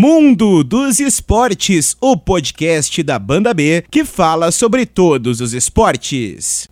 Mundo dos Esportes, o podcast da Banda B que fala sobre todos os esportes.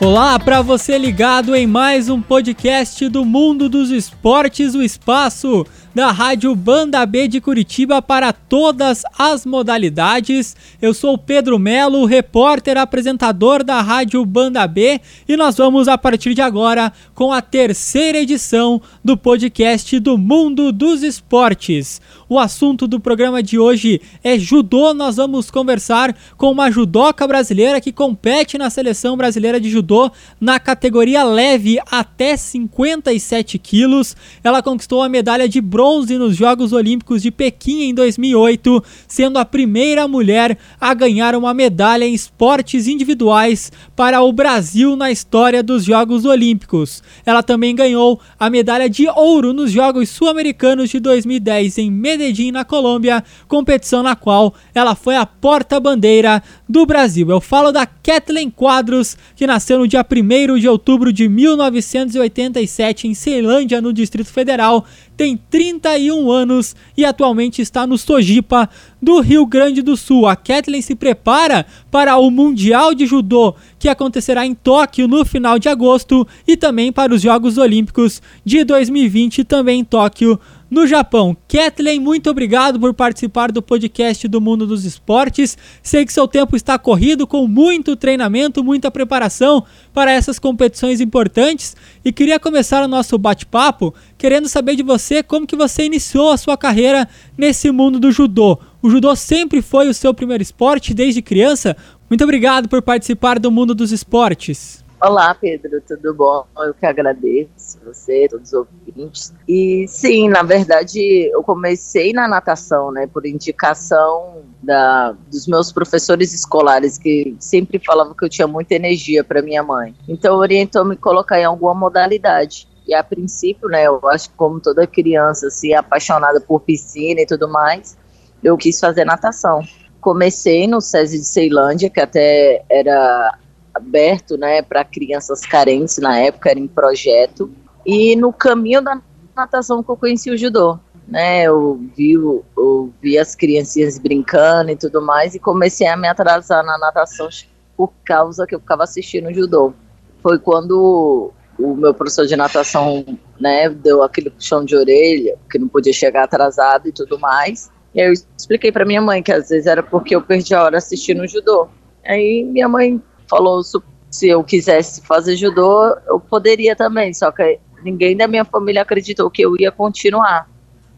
Olá para você ligado em mais um podcast do Mundo dos Esportes, o Espaço da Rádio Banda B de Curitiba para todas as modalidades. Eu sou Pedro Melo, repórter apresentador da Rádio Banda B e nós vamos a partir de agora com a terceira edição do podcast do Mundo dos Esportes. O assunto do programa de hoje é judô. Nós vamos conversar com uma judoca brasileira que compete na seleção brasileira de judô na categoria leve até 57 quilos. Ela conquistou a medalha de bronze bronze nos Jogos Olímpicos de Pequim em 2008, sendo a primeira mulher a ganhar uma medalha em esportes individuais para o Brasil na história dos Jogos Olímpicos. Ela também ganhou a medalha de ouro nos Jogos Sul-Americanos de 2010 em Medellín, na Colômbia, competição na qual ela foi a porta-bandeira do Brasil. Eu falo da Kathleen Quadros, que nasceu no dia 1 de outubro de 1987 em Ceilândia, no Distrito Federal, tem 31 anos e atualmente está no Sojipa do Rio Grande do Sul. A Kathleen se prepara para o Mundial de Judô que acontecerá em Tóquio no final de agosto e também para os Jogos Olímpicos de 2020 também em Tóquio no Japão. Kathleen, muito obrigado por participar do podcast do Mundo dos Esportes. Sei que seu tempo está corrido com muito treinamento, muita preparação para essas competições importantes e queria começar o nosso bate-papo querendo saber de você como que você iniciou a sua carreira nesse mundo do judô. O judô sempre foi o seu primeiro esporte desde criança? Muito obrigado por participar do Mundo dos Esportes. Olá, Pedro, tudo bom? Eu que agradeço você, todos os ouvintes. E sim, na verdade, eu comecei na natação, né, por indicação da, dos meus professores escolares, que sempre falavam que eu tinha muita energia para minha mãe. Então, orientou me colocar em alguma modalidade. E a princípio, né, eu acho que como toda criança, assim, apaixonada por piscina e tudo mais, eu quis fazer natação. Comecei no SESI de Ceilândia, que até era aberto né, para crianças carentes na época, era em projeto. E no caminho da natação que eu conheci o judô. Né, eu vi, eu vi as criancinhas brincando e tudo mais, e comecei a me atrasar na natação por causa que eu ficava assistindo judô. Foi quando o meu professor de natação né, deu aquele puxão de orelha, que não podia chegar atrasado e tudo mais. E aí eu expliquei para minha mãe que às vezes era porque eu perdi a hora assistindo judô. Aí minha mãe falou se eu quisesse fazer judô, eu poderia também, só que ninguém da minha família acreditou que eu ia continuar.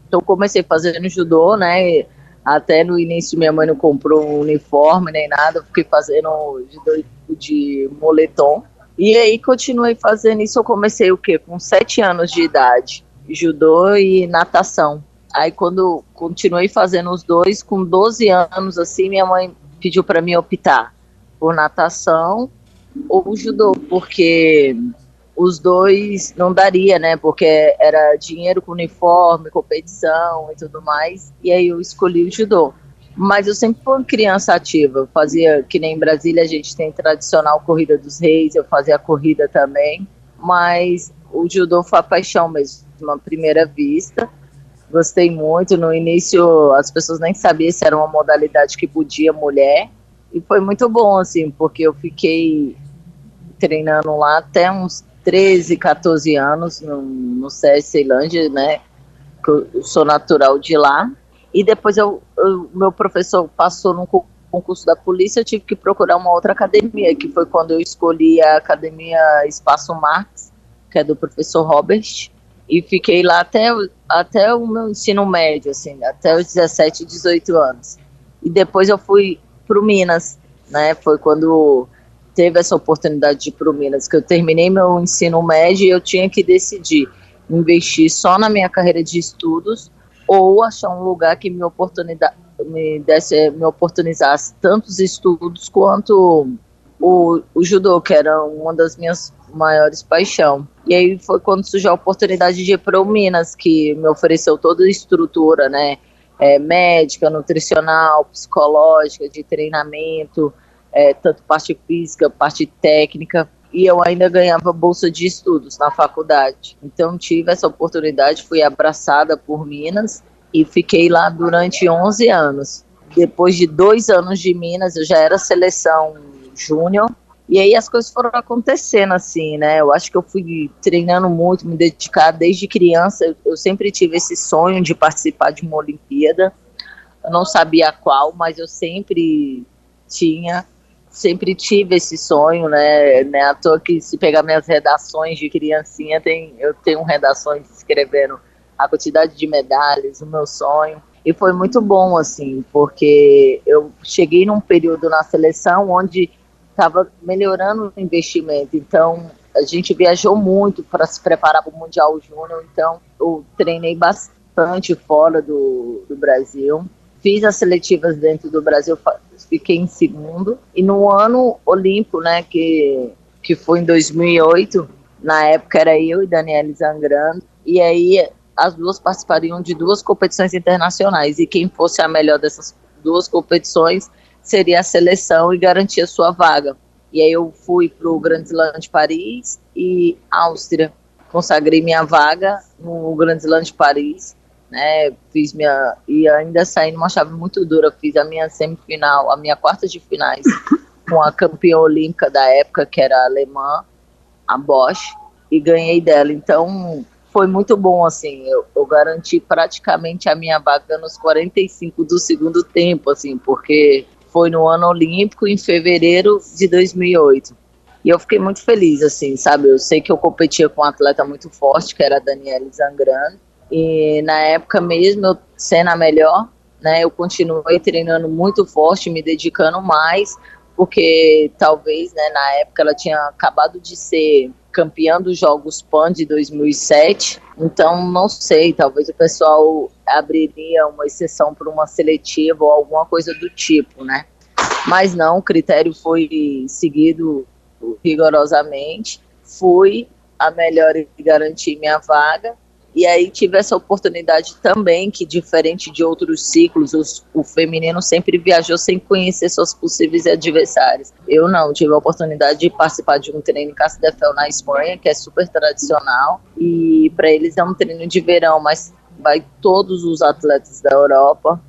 Então comecei fazendo judô, né? Até no início minha mãe não comprou um uniforme nem nada, fiquei fazendo judô de moletom. E aí continuei fazendo isso, eu comecei o quê? Com sete anos de idade, judô e natação. Aí quando continuei fazendo os dois, com 12 anos assim, minha mãe pediu para mim optar por natação ou judô, porque os dois não daria, né? Porque era dinheiro com uniforme, competição e tudo mais. E aí eu escolhi o judô. Mas eu sempre fui uma criança ativa. Eu fazia, que nem em Brasília a gente tem tradicional Corrida dos Reis, eu fazia corrida também. Mas o judô foi a paixão mesmo, uma primeira vista. Gostei muito. No início as pessoas nem sabiam se era uma modalidade que podia mulher. E foi muito bom, assim, porque eu fiquei treinando lá até uns 13, 14 anos no, no CS Ceilândia, né? Que eu sou natural de lá. E depois eu, eu, meu professor passou no concurso da polícia, eu tive que procurar uma outra academia, que foi quando eu escolhi a Academia Espaço Marx, que é do professor Robert, e fiquei lá até, até o meu ensino médio, assim, até os 17, 18 anos. E depois eu fui para o Minas, né? Foi quando teve essa oportunidade de ir para o Minas, que eu terminei meu ensino médio e eu tinha que decidir investir só na minha carreira de estudos ou achar um lugar que me oportunidade me desse me oportunizasse tanto os estudos quanto o, o judô, que era uma das minhas maiores paixões. E aí foi quando surgiu a oportunidade de ir para o Minas, que me ofereceu toda a estrutura, né? É, médica, nutricional, psicológica, de treinamento, é, tanto parte física, parte técnica. e eu ainda ganhava bolsa de estudos na faculdade. Então tive essa oportunidade, fui abraçada por Minas e fiquei lá durante 11 anos. Depois de dois anos de Minas, eu já era seleção júnior e aí as coisas foram acontecendo assim, né? Eu acho que eu fui treinando muito, me dedicar desde criança. Eu sempre tive esse sonho de participar de uma Olimpíada. Eu não sabia qual, mas eu sempre tinha, sempre tive esse sonho, né? né? À toa que se pegar minhas redações de criancinha, tem, eu tenho redações escrevendo a quantidade de medalhas, o meu sonho. E foi muito bom, assim, porque eu cheguei num período na seleção onde estava melhorando o investimento. Então, a gente viajou muito para se preparar para o Mundial Júnior. Então, eu treinei bastante fora do, do Brasil. Fiz as seletivas dentro do Brasil, fiquei em segundo. E no ano olímpico, né, que, que foi em 2008, na época era eu e Daniela Zangrando. E aí as duas participariam de duas competições internacionais. E quem fosse a melhor dessas duas competições seria a seleção e garantia sua vaga. E aí eu fui para o Grand Slam de Paris e Áustria. Consagrei minha vaga no Grand Slam de Paris, né? Fiz minha e ainda saí numa chave muito dura. Fiz a minha semifinal, a minha quarta de finais com a campeã olímpica da época, que era a alemã, a Bosch, e ganhei dela. Então foi muito bom, assim, eu, eu, garanti praticamente a minha vaga nos 45 do segundo tempo, assim, porque foi no ano olímpico, em fevereiro de 2008. E eu fiquei muito feliz, assim, sabe? Eu sei que eu competia com um atleta muito forte, que era a Daniela Zangrano. E na época mesmo, eu sendo a melhor, né? Eu continuei treinando muito forte, me dedicando mais, porque talvez, né, na época ela tinha acabado de ser campeã dos Jogos PAN de 2007. Então, não sei, talvez o pessoal abriria uma exceção para uma seletiva ou alguma coisa do tipo, né? Mas não, o critério foi seguido rigorosamente. Fui a melhor e garanti minha vaga. E aí tive essa oportunidade também, que diferente de outros ciclos, os, o feminino sempre viajou sem conhecer suas possíveis adversários. Eu não, tive a oportunidade de participar de um treino em Casa de Fel na Espanha, que é super tradicional, e para eles é um treino de verão, mas vai todos os atletas da Europa,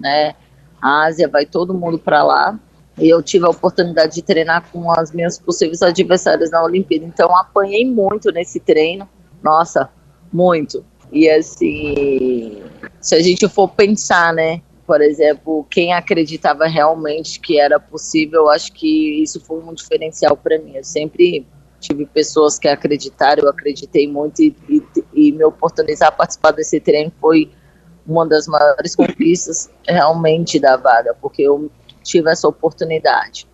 né? Ásia, vai todo mundo para lá. E eu tive a oportunidade de treinar com as minhas possíveis adversárias na Olimpíada. Então apanhei muito nesse treino. Nossa, muito. E assim, se a gente for pensar, né? Por exemplo, quem acreditava realmente que era possível, acho que isso foi um diferencial para mim. Eu sempre tive pessoas que acreditaram, eu acreditei muito e, e, e me oportunizar a participar desse treino foi uma das maiores conquistas realmente da vaga, porque eu tive essa oportunidade.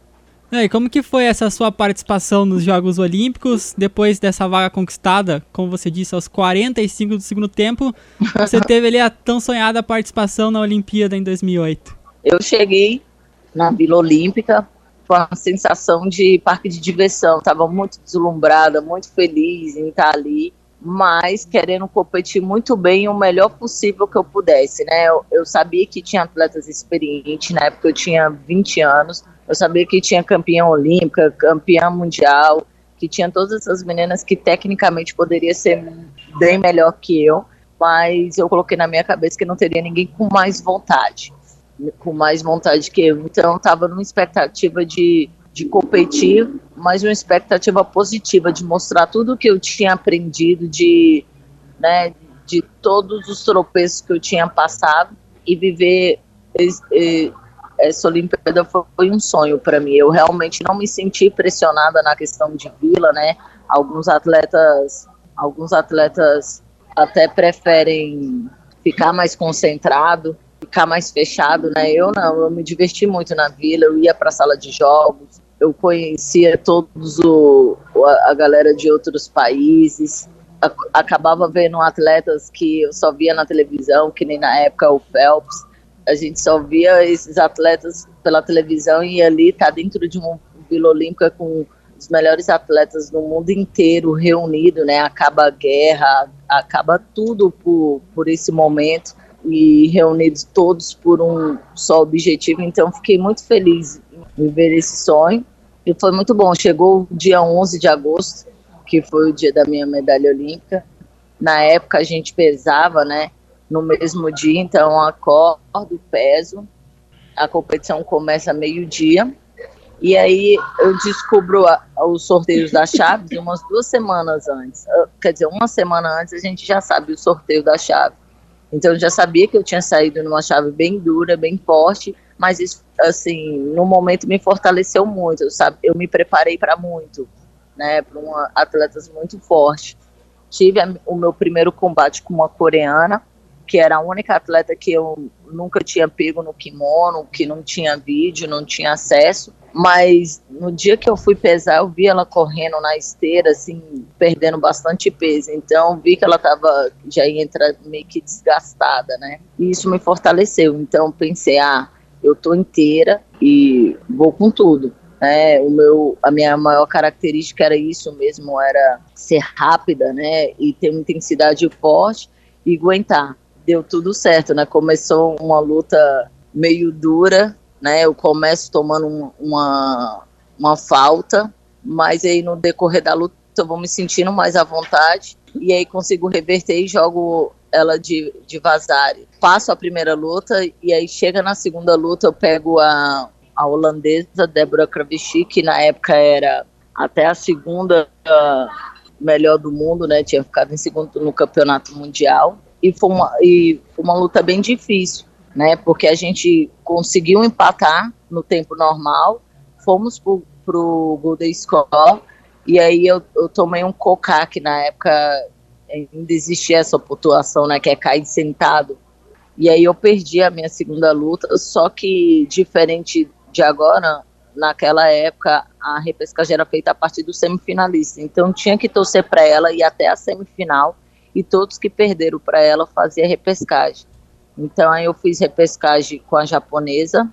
E como que foi essa sua participação nos Jogos Olímpicos, depois dessa vaga conquistada, como você disse, aos 45 do segundo tempo, você teve ali a tão sonhada participação na Olimpíada em 2008? Eu cheguei na Vila Olímpica com a sensação de parque de diversão, estava muito deslumbrada, muito feliz em estar ali, mas querendo competir muito bem o melhor possível que eu pudesse, né? Eu, eu sabia que tinha atletas experientes, na época eu tinha 20 anos, eu sabia que tinha campeã olímpica, campeã mundial, que tinha todas essas meninas que tecnicamente poderia ser bem melhor que eu, mas eu coloquei na minha cabeça que não teria ninguém com mais vontade, com mais vontade que eu. Então eu estava numa expectativa de, de competir, mas uma expectativa positiva de mostrar tudo o que eu tinha aprendido, de, né, de todos os tropeços que eu tinha passado e viver essa Olimpíada foi um sonho para mim. Eu realmente não me senti pressionada na questão de vila, né? Alguns atletas, alguns atletas até preferem ficar mais concentrado, ficar mais fechado, né? Eu não, eu me diverti muito na vila, eu ia para a sala de jogos, eu conhecia todos o, a galera de outros países, acabava vendo atletas que eu só via na televisão, que nem na época o Phelps, a gente só via esses atletas pela televisão e ali tá dentro de uma Vila Olímpica com os melhores atletas do mundo inteiro reunido, né? Acaba a guerra, acaba tudo por, por esse momento e reunidos todos por um só objetivo. Então fiquei muito feliz em viver esse sonho E foi muito bom. Chegou o dia 11 de agosto, que foi o dia da minha medalha olímpica. Na época a gente pesava, né? No mesmo dia, então acordo, peso. A competição começa meio-dia. E aí eu descubro a, os sorteios das chaves umas duas semanas antes. Ah, quer dizer, uma semana antes a gente já sabe o sorteio da chave. Então eu já sabia que eu tinha saído numa chave bem dura, bem forte, mas isso, assim, no momento me fortaleceu muito, sabe? Eu me preparei para muito, né? Para um atletas muito forte. Tive a, o meu primeiro combate com uma coreana, que era a única atleta que eu nunca tinha pego no kimono, que não tinha vídeo, não tinha acesso. Mas no dia que eu fui pesar, eu vi ela correndo na esteira, assim, perdendo bastante peso. Então, vi que ela tava, já ia entrar meio que desgastada, né? E isso me fortaleceu. Então, pensei, ah, eu tô inteira e vou com tudo. É, o meu, a minha maior característica era isso mesmo, era ser rápida, né, e ter uma intensidade forte e aguentar deu tudo certo, né? Começou uma luta meio dura, né? Eu começo tomando uma, uma falta, mas aí no decorrer da luta eu vou me sentindo mais à vontade e aí consigo reverter e jogo ela de, de vazare. Passo a primeira luta e aí chega na segunda luta eu pego a, a holandesa Débora Kravchik, que na época era até a segunda uh, melhor do mundo, né? Tinha ficado em segundo no campeonato mundial e foi uma, e foi uma luta bem difícil, né? Porque a gente conseguiu empatar no tempo normal, fomos pro, pro Golden Score, e aí eu, eu tomei um cocaque na época, ainda existia essa pontuação, né? Que é cair sentado. E aí eu perdi a minha segunda luta, só que diferente de agora, naquela época a repescagem era feita a partir do semifinalista, então tinha que torcer para ela ir até a semifinal e todos que perderam para ela fazia repescagem. Então aí eu fiz repescagem com a japonesa.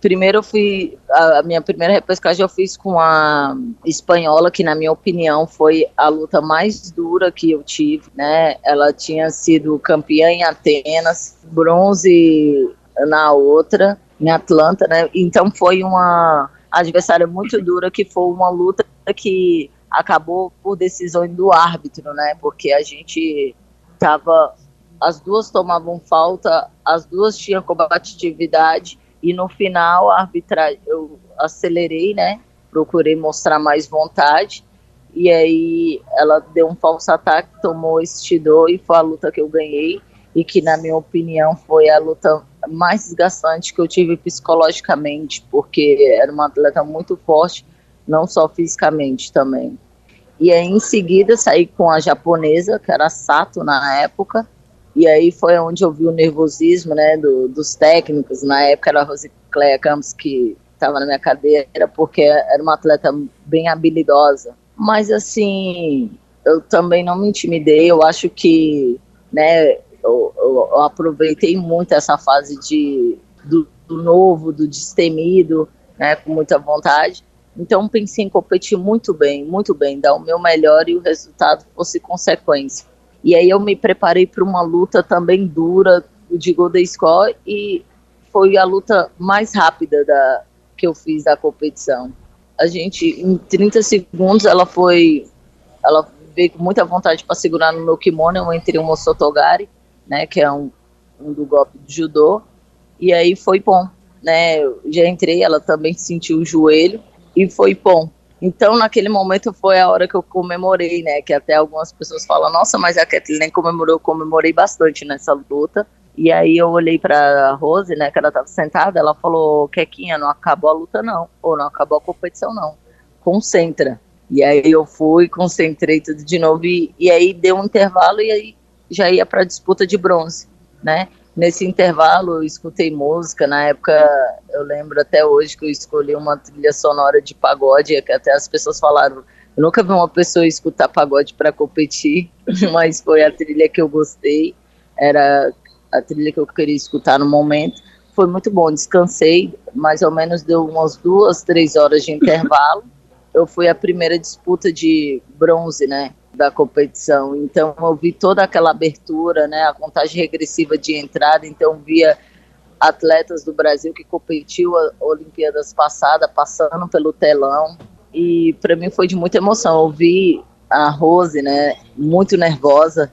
Primeiro eu fui a, minha primeira repescagem eu fiz com a espanhola, que na minha opinião foi a luta mais dura que eu tive, né? Ela tinha sido campeã em Atenas, bronze na outra, em Atlanta, né? Então foi uma adversária muito dura que foi uma luta que acabou por decisão do árbitro, né? Porque a gente tava as duas tomavam falta, as duas tinham combatividade e no final a arbitragem eu acelerei, né? Procurei mostrar mais vontade e aí ela deu um falso ataque, tomou esse Tidô e foi a luta que eu ganhei e que na minha opinião foi a luta mais desgastante que eu tive psicologicamente, porque era uma atleta muito forte, não só fisicamente também. E aí, em seguida, saí com a japonesa, que era Sato na época. E aí foi onde eu vi o nervosismo né, do, dos técnicos. Na época era a Rosicléia Campos que estava na minha cadeira, porque era uma atleta bem habilidosa. Mas, assim, eu também não me intimidei. Eu acho que né, eu, eu, eu aproveitei muito essa fase de, do, do novo, do destemido, né, com muita vontade. Então pensei em competir muito bem, muito bem, dar o meu melhor e o resultado fosse consequência. E aí eu me preparei para uma luta também dura de Golden Score e foi a luta mais rápida da, que eu fiz da competição. A gente, em 30 segundos, ela foi. Ela veio com muita vontade para segurar no meu kimono. Eu entrei um Sotogari, né, que é um, um do golpe do judô. E aí foi bom, né? Já entrei, ela também sentiu o joelho e foi bom. Então, naquele momento foi a hora que eu comemorei, né? Que até algumas pessoas falam, nossa, mas a Kathleen comemorou, eu comemorei bastante nessa luta. E aí eu olhei pra Rose, né, que ela tava sentada, ela falou, Kequinha, não acabou a luta não, ou não acabou a competição não, concentra. E aí eu fui, concentrei tudo de novo, e, e aí deu um intervalo e aí já ia pra disputa de bronze, né. Nesse intervalo, eu escutei música. Na época, eu lembro até hoje que eu escolhi uma trilha sonora de pagode, que até as pessoas falaram. Eu nunca vi uma pessoa escutar pagode para competir, mas foi a trilha que eu gostei. Era a trilha que eu queria escutar no momento. Foi muito bom, descansei, mais ou menos deu umas duas, três horas de intervalo. Eu fui a primeira disputa de bronze, né? Da competição. Então eu vi toda aquela abertura, né, a contagem regressiva de entrada, então via atletas do Brasil que competiu a Olimpíadas passada, passando pelo telão. E para mim foi de muita emoção. Eu vi a Rose, né, muito nervosa.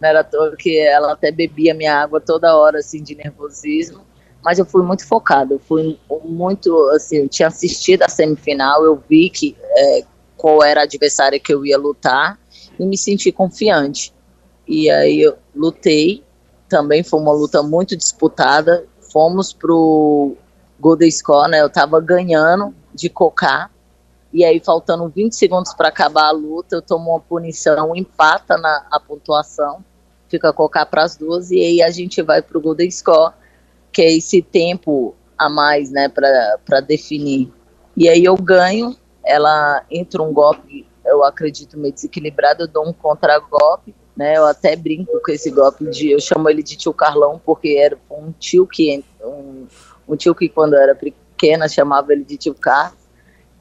Não era toa que ela até bebia minha água toda hora, assim, de nervosismo. Mas eu fui muito focada, eu fui muito, assim, eu tinha assistido a semifinal, eu vi que é, qual era a adversária que eu ia lutar e me senti confiante. E aí eu lutei, também foi uma luta muito disputada. Fomos pro Golden Score, né? Eu tava ganhando de cocar. E aí, faltando 20 segundos para acabar a luta, eu tomo uma punição, empata na a pontuação, fica cocar para as duas, e aí a gente vai pro Golden Score, que é esse tempo a mais, né, para definir. E aí eu ganho, ela entra um golpe, eu acredito meio desequilibrado, eu dou um contra-golpe, né? Eu até brinco com esse golpe de, eu chamo ele de tio Carlão porque era um tio que um, um tio que quando eu era pequena chamava ele de tio Carlos.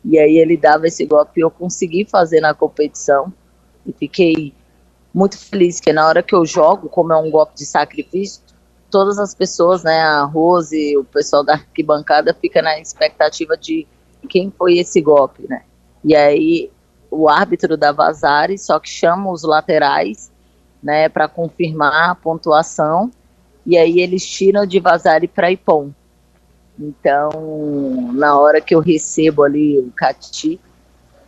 E aí ele dava esse golpe e eu consegui fazer na competição e fiquei muito feliz que na hora que eu jogo, como é um golpe de sacrifício, todas as pessoas, né, a Rose, o pessoal da arquibancada fica na expectativa de quem foi esse golpe, né? E aí o árbitro da Vazare só que chama os laterais, né, para confirmar a pontuação, e aí eles tiram de Vazare para Ipom. Então, na hora que eu recebo ali o Cati,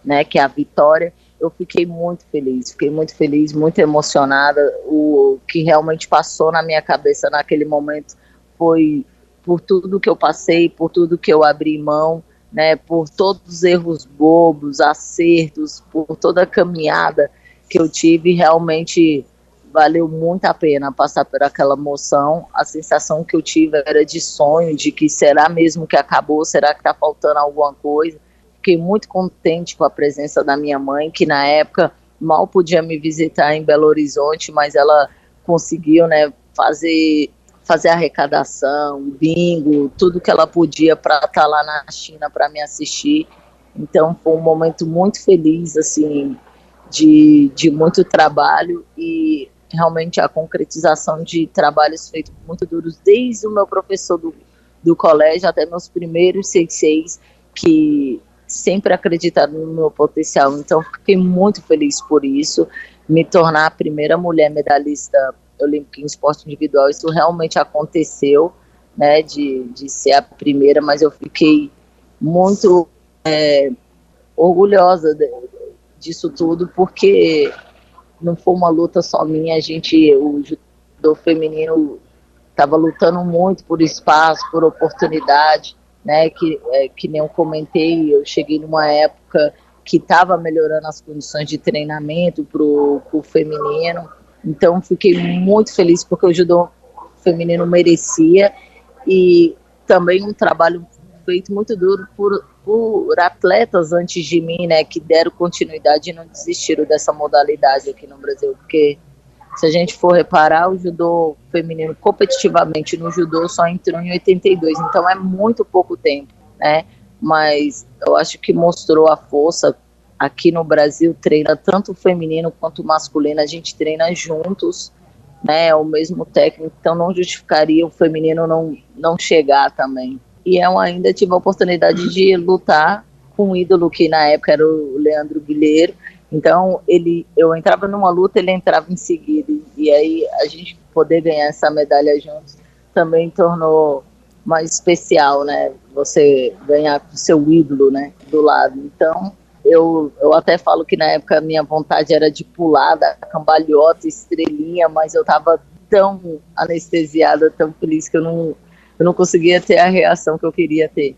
né, que é a vitória, eu fiquei muito feliz, fiquei muito feliz, muito emocionada. O que realmente passou na minha cabeça naquele momento foi por tudo que eu passei, por tudo que eu abri mão, né, por todos os erros bobos, acertos, por toda a caminhada que eu tive, realmente valeu muito a pena passar por aquela moção. A sensação que eu tive era de sonho, de que será mesmo que acabou, será que está faltando alguma coisa. Fiquei muito contente com a presença da minha mãe, que na época mal podia me visitar em Belo Horizonte, mas ela conseguiu, né, fazer fazer arrecadação, bingo, tudo que ela podia para estar tá lá na China para me assistir. Então foi um momento muito feliz, assim, de, de muito trabalho e realmente a concretização de trabalhos feitos muito duros, desde o meu professor do, do colégio até meus primeiros seis seis, que sempre acreditaram no meu potencial. Então, fiquei muito feliz por isso. Me tornar a primeira mulher medalhista olímpica em esporte individual, isso realmente aconteceu, né, de, de ser a primeira, mas eu fiquei muito é, orgulhosa de, disso tudo, porque não foi uma luta só minha, a gente, o judô feminino estava lutando muito por espaço, por oportunidade, né, que, é, que nem eu comentei, eu cheguei numa época que estava melhorando as condições de treinamento para o feminino, então fiquei muito feliz porque o judô feminino merecia e também um trabalho feito muito duro por, por atletas antes de mim, né, que deram continuidade e não desistiram dessa modalidade aqui no Brasil, porque se a gente for reparar, o judô feminino competitivamente no judô só entrou em 82, então é muito pouco tempo, né? Mas eu acho que mostrou a força aqui no Brasil treina tanto o feminino quanto o masculino, a gente treina juntos, né? O mesmo técnico, então não justificaria o feminino não não chegar também e eu ainda tive a oportunidade de lutar com um ídolo que na época era o Leandro Guilherme. Então ele, eu entrava numa luta, ele entrava em seguida e aí a gente poder ganhar essa medalha juntos também tornou mais especial, né? Você ganhar com seu ídolo, né, do lado. Então eu, eu até falo que na época a minha vontade era de pular da cambalhota, estrelinha, mas eu tava tão anestesiada, tão feliz que eu não eu não conseguia ter a reação que eu queria ter.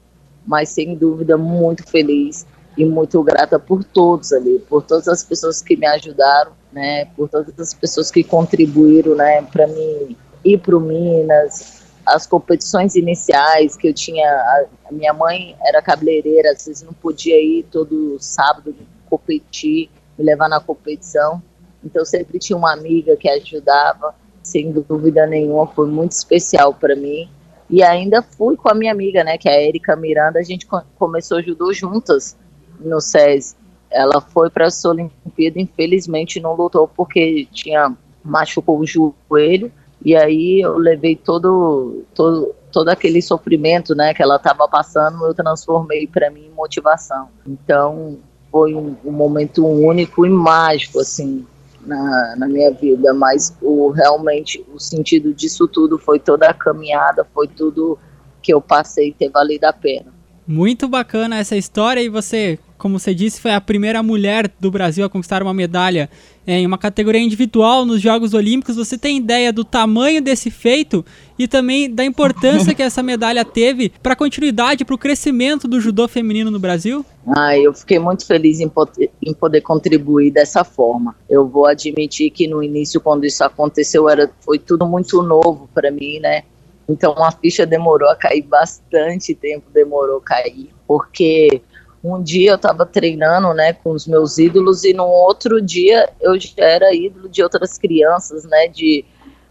Mas sem dúvida, muito feliz e muito grata por todos ali, por todas as pessoas que me ajudaram, né, por todas as pessoas que contribuíram, né, para mim ir para o Minas, as competições iniciais que eu tinha, a, a, minha mãe era cabeleireira, às vezes não podia ir todo sábado competir, me levar na competição, então sempre tinha uma amiga que ajudava, sem dúvida nenhuma, foi muito especial para mim e ainda fui com a minha amiga, né, que é a Erika Miranda, a gente começou judô juntas no SES. Ela foi para essa Olimpíada, infelizmente não lutou porque tinha machucou o joelho. E aí eu levei todo, todo todo aquele sofrimento, né, que ela estava passando, eu transformei para mim em motivação. Então, foi um, um, momento único e mágico, assim, na, na minha vida, mas o realmente o sentido disso tudo foi toda a caminhada, foi tudo que eu passei ter valido a pena. Muito bacana essa história e você, como você disse, foi a primeira mulher do Brasil a conquistar uma medalha em uma categoria individual nos Jogos Olímpicos. Você tem ideia do tamanho desse feito e também da importância que essa medalha teve para a continuidade, para o crescimento do judô feminino no Brasil? Ah, eu fiquei muito feliz em poder, em poder contribuir dessa forma. Eu vou admitir que no início, quando isso aconteceu, era, foi tudo muito novo para mim, né? Então a ficha demorou a cair bastante tempo, demorou a cair, porque um dia eu estava treinando, né, com os meus ídolos e no outro dia eu já era ídolo de outras crianças, né, de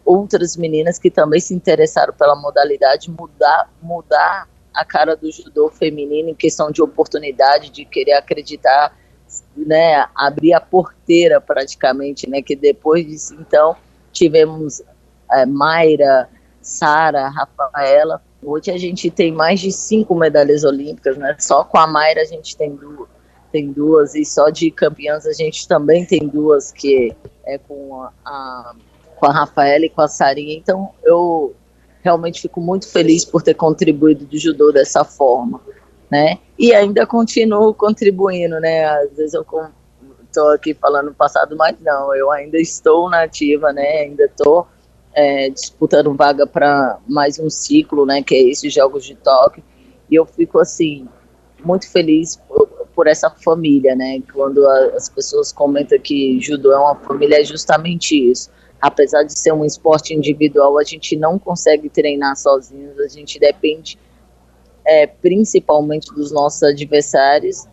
outras meninas que também se interessaram pela modalidade, mudar, mudar a cara do judô feminino em questão de oportunidade, de querer acreditar, né, abrir a porteira praticamente, né, que depois disso então tivemos é, Mayra, Sara, Rafaela. Hoje a gente tem mais de cinco medalhas olímpicas, né? Só com a Mayra a gente tem duas, tem duas e só de campeãs a gente também tem duas que é com a, a com a Rafaela e com a Sarinha. Então eu realmente fico muito feliz por ter contribuído do judô dessa forma, né? E ainda continuo contribuindo, né? Às vezes eu estou aqui falando passado, mas não, eu ainda estou na ativa, né? Ainda estou é, disputando vaga para mais um ciclo, né, que é esses Jogos de Tóquio, e eu fico assim muito feliz por, por essa família, né? Quando a, as pessoas comentam que judô é uma família, é justamente isso. Apesar de ser um esporte individual, a gente não consegue treinar sozinhos, a gente depende é, principalmente dos nossos adversários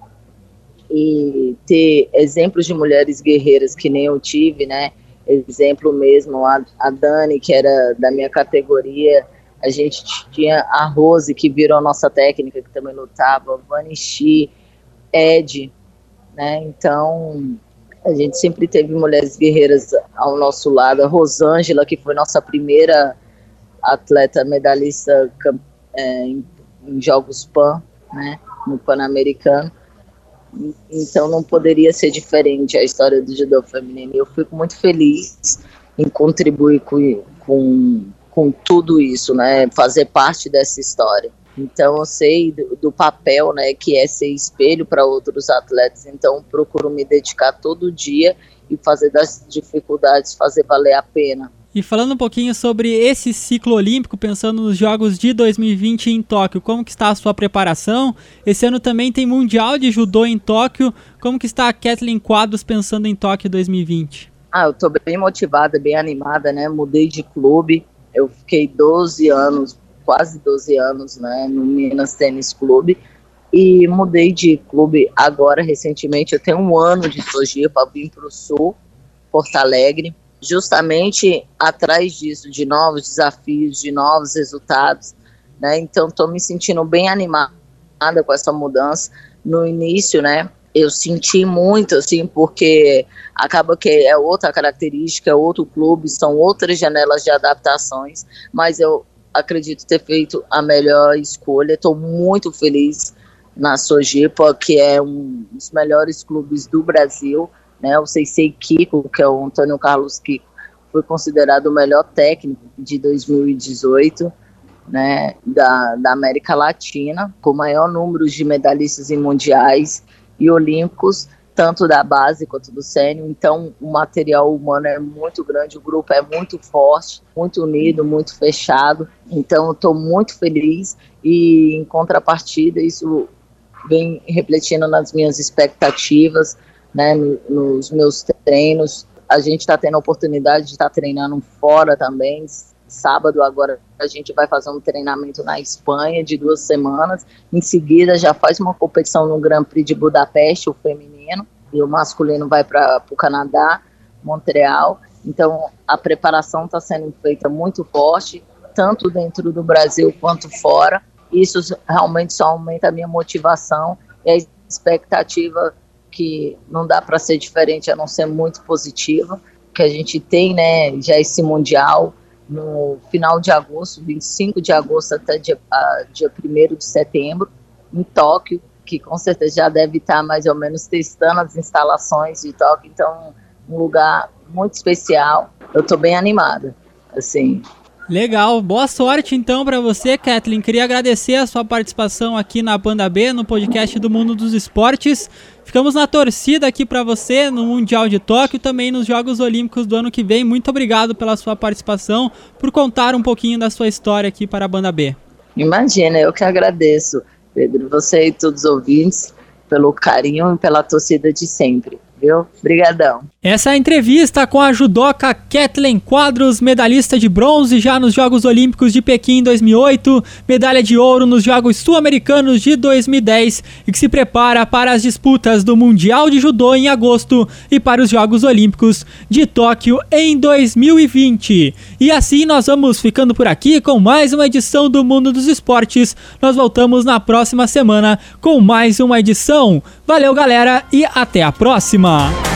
e ter exemplos de mulheres guerreiras que nem eu tive, né? Exemplo mesmo, a, a Dani, que era da minha categoria, a gente tinha a Rose, que virou nossa técnica, que também lutava, Vanishi, Ed, né, então a gente sempre teve mulheres guerreiras ao nosso lado, a Rosângela, que foi nossa primeira atleta medalhista é, em, em Jogos Pan, né, no Pan-Americano, então não poderia ser diferente a história do judô feminino. Eu fico muito feliz em contribuir com, com, com tudo isso, né? Fazer parte dessa história. Então eu sei do, do papel, né, que é ser espelho para outros atletas. Então procuro me dedicar todo dia e fazer das dificuldades fazer valer a pena. E falando um pouquinho sobre esse ciclo olímpico, pensando nos Jogos de 2020 em Tóquio, como que está a sua preparação? Esse ano também tem Mundial de Judô em Tóquio. Como que está a Kathleen Quadros pensando em Tóquio 2020? Ah, eu estou bem motivada, bem animada, né? Mudei de clube. Eu fiquei 12 anos, quase 12 anos, né, no Minas Tênis Clube. E mudei de clube agora, recentemente. Eu tenho um ano de Sojipa, vim para o Sul, Porto Alegre justamente atrás disso, de novos desafios, de novos resultados, né? Então estou me sentindo bem animada com essa mudança. No início, né? Eu senti muito, assim, porque acaba que é outra característica, é outro clube, são outras janelas de adaptações, mas eu acredito ter feito a melhor escolha. Estou muito feliz na Sojipa, que é um dos melhores clubes do Brasil né? O Seisei Kiko, que é o Antônio Carlos Kiko, foi considerado o melhor técnico de 2018, né, da, da América Latina, com maior número de medalhistas em mundiais e olímpicos, tanto da base quanto do sênior. Então, o material humano é muito grande, o grupo é muito forte, muito unido, muito fechado. Então, estou muito feliz e, em contrapartida, isso vem refletindo nas minhas expectativas né, nos meus treinos. A gente está tendo a oportunidade de estar tá treinando fora também. Sábado agora a gente vai fazer um treinamento na Espanha de duas semanas. Em seguida já faz uma competição no Grand Prix de Budapeste, o feminino, e o masculino vai para o Canadá, Montreal. Então a preparação está sendo feita muito forte, tanto dentro do Brasil quanto fora. Isso realmente só aumenta a minha motivação e a expectativa que não dá para ser diferente a não ser muito positiva, que a gente tem, né, já esse mundial no final de agosto, 25 de agosto até dia, uh, dia 1 de setembro, em Tóquio, que com certeza já deve estar mais ou menos testando as instalações de Tóquio, então um lugar muito especial. Eu estou bem animada, assim. Legal, boa sorte então para você, Kathleen. Queria agradecer a sua participação aqui na Banda B, no podcast do Mundo dos Esportes. Ficamos na torcida aqui para você no Mundial de Tóquio também nos Jogos Olímpicos do ano que vem. Muito obrigado pela sua participação, por contar um pouquinho da sua história aqui para a Banda B. Imagina, eu que agradeço, Pedro, você e todos os ouvintes, pelo carinho e pela torcida de sempre viu? Obrigadão. Essa é a entrevista com a judoca Kathleen Quadros, medalhista de bronze já nos Jogos Olímpicos de Pequim em 2008, medalha de ouro nos Jogos Sul-Americanos de 2010 e que se prepara para as disputas do Mundial de Judô em agosto e para os Jogos Olímpicos de Tóquio em 2020. E assim nós vamos ficando por aqui com mais uma edição do Mundo dos Esportes. Nós voltamos na próxima semana com mais uma edição. Valeu, galera, e até a próxima!